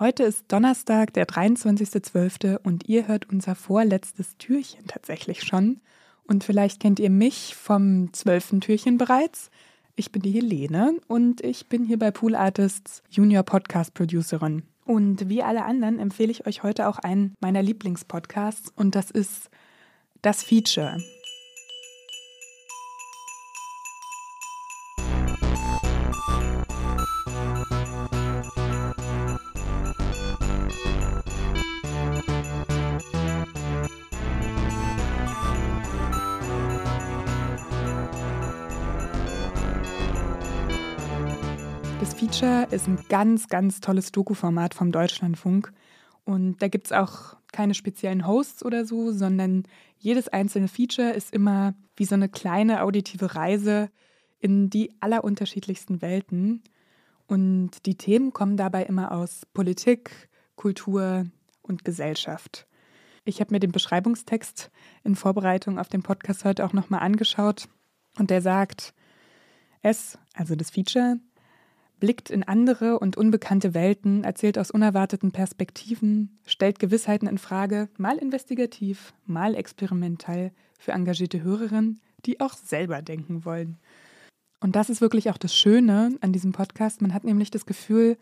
Heute ist Donnerstag, der 23.12. und ihr hört unser vorletztes Türchen tatsächlich schon. Und vielleicht kennt ihr mich vom zwölften Türchen bereits. Ich bin die Helene und ich bin hier bei Pool Artists Junior Podcast Producerin. Und wie alle anderen empfehle ich euch heute auch einen meiner Lieblingspodcasts und das ist das Feature. Das Feature ist ein ganz, ganz tolles Doku-Format vom Deutschlandfunk. Und da gibt es auch keine speziellen Hosts oder so, sondern jedes einzelne Feature ist immer wie so eine kleine auditive Reise in die allerunterschiedlichsten Welten. Und die Themen kommen dabei immer aus Politik, Kultur und Gesellschaft. Ich habe mir den Beschreibungstext in Vorbereitung auf den Podcast heute auch nochmal angeschaut und der sagt, es, also das Feature, blickt in andere und unbekannte Welten, erzählt aus unerwarteten Perspektiven, stellt Gewissheiten in Frage, mal investigativ, mal experimentell für engagierte Hörerinnen, die auch selber denken wollen. Und das ist wirklich auch das Schöne an diesem Podcast. Man hat nämlich das Gefühl,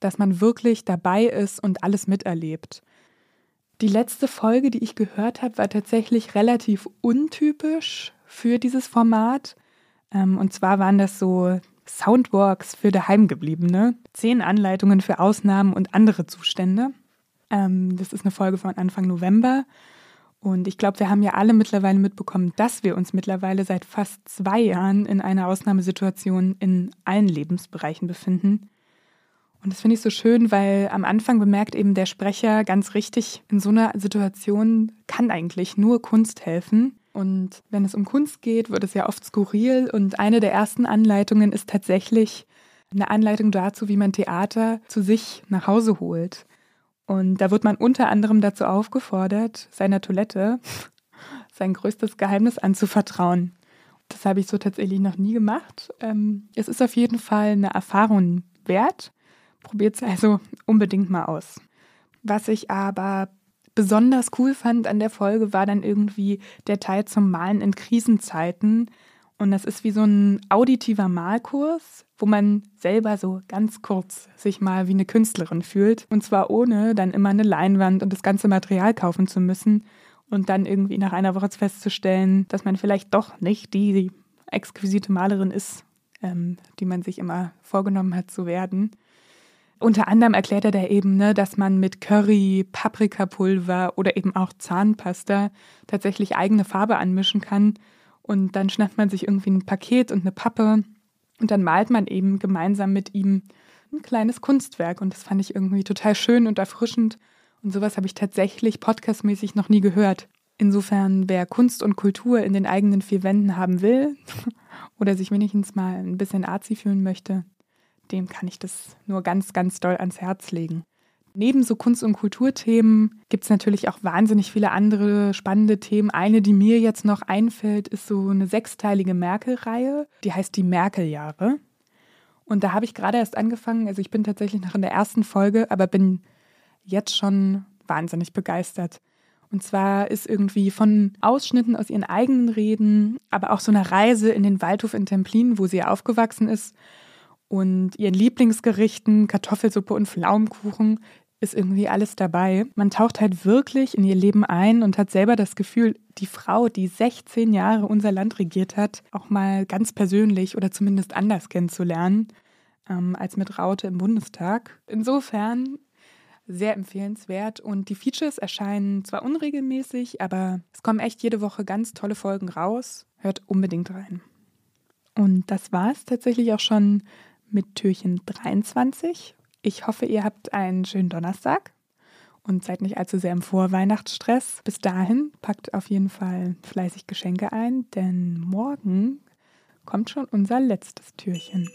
dass man wirklich dabei ist und alles miterlebt. Die letzte Folge, die ich gehört habe, war tatsächlich relativ untypisch für dieses Format. Ähm, und zwar waren das so Soundwalks für Daheimgebliebene, zehn Anleitungen für Ausnahmen und andere Zustände. Ähm, das ist eine Folge von Anfang November. Und ich glaube, wir haben ja alle mittlerweile mitbekommen, dass wir uns mittlerweile seit fast zwei Jahren in einer Ausnahmesituation in allen Lebensbereichen befinden. Und das finde ich so schön, weil am Anfang bemerkt eben der Sprecher ganz richtig, in so einer Situation kann eigentlich nur Kunst helfen. Und wenn es um Kunst geht, wird es ja oft skurril. Und eine der ersten Anleitungen ist tatsächlich eine Anleitung dazu, wie man Theater zu sich nach Hause holt. Und da wird man unter anderem dazu aufgefordert, seiner Toilette sein größtes Geheimnis anzuvertrauen. Das habe ich so tatsächlich noch nie gemacht. Ähm, es ist auf jeden Fall eine Erfahrung wert. Probiert es also unbedingt mal aus. Was ich aber besonders cool fand an der Folge, war dann irgendwie der Teil zum Malen in Krisenzeiten. Und das ist wie so ein auditiver Malkurs, wo man selber so ganz kurz sich mal wie eine Künstlerin fühlt. Und zwar ohne dann immer eine Leinwand und das ganze Material kaufen zu müssen und dann irgendwie nach einer Woche festzustellen, dass man vielleicht doch nicht die exquisite Malerin ist, ähm, die man sich immer vorgenommen hat zu werden. Unter anderem erklärt er da eben, ne, dass man mit Curry, Paprikapulver oder eben auch Zahnpasta tatsächlich eigene Farbe anmischen kann. Und dann schnappt man sich irgendwie ein Paket und eine Pappe und dann malt man eben gemeinsam mit ihm ein kleines Kunstwerk. Und das fand ich irgendwie total schön und erfrischend. Und sowas habe ich tatsächlich podcastmäßig noch nie gehört. Insofern, wer Kunst und Kultur in den eigenen vier Wänden haben will oder sich wenigstens mal ein bisschen arzi fühlen möchte, dem kann ich das nur ganz, ganz doll ans Herz legen. Neben so Kunst- und Kulturthemen gibt es natürlich auch wahnsinnig viele andere spannende Themen. Eine, die mir jetzt noch einfällt, ist so eine sechsteilige Merkel-Reihe. Die heißt die Merkel-Jahre. Und da habe ich gerade erst angefangen. Also ich bin tatsächlich noch in der ersten Folge, aber bin jetzt schon wahnsinnig begeistert. Und zwar ist irgendwie von Ausschnitten aus ihren eigenen Reden, aber auch so eine Reise in den Waldhof in Templin, wo sie aufgewachsen ist, und ihren Lieblingsgerichten, Kartoffelsuppe und Pflaumenkuchen, ist irgendwie alles dabei. Man taucht halt wirklich in ihr Leben ein und hat selber das Gefühl, die Frau, die 16 Jahre unser Land regiert hat, auch mal ganz persönlich oder zumindest anders kennenzulernen ähm, als mit Raute im Bundestag. Insofern sehr empfehlenswert und die Features erscheinen zwar unregelmäßig, aber es kommen echt jede Woche ganz tolle Folgen raus. Hört unbedingt rein. Und das war es tatsächlich auch schon mit Türchen 23. Ich hoffe, ihr habt einen schönen Donnerstag und seid nicht allzu sehr im Vorweihnachtsstress. Bis dahin packt auf jeden Fall fleißig Geschenke ein, denn morgen kommt schon unser letztes Türchen.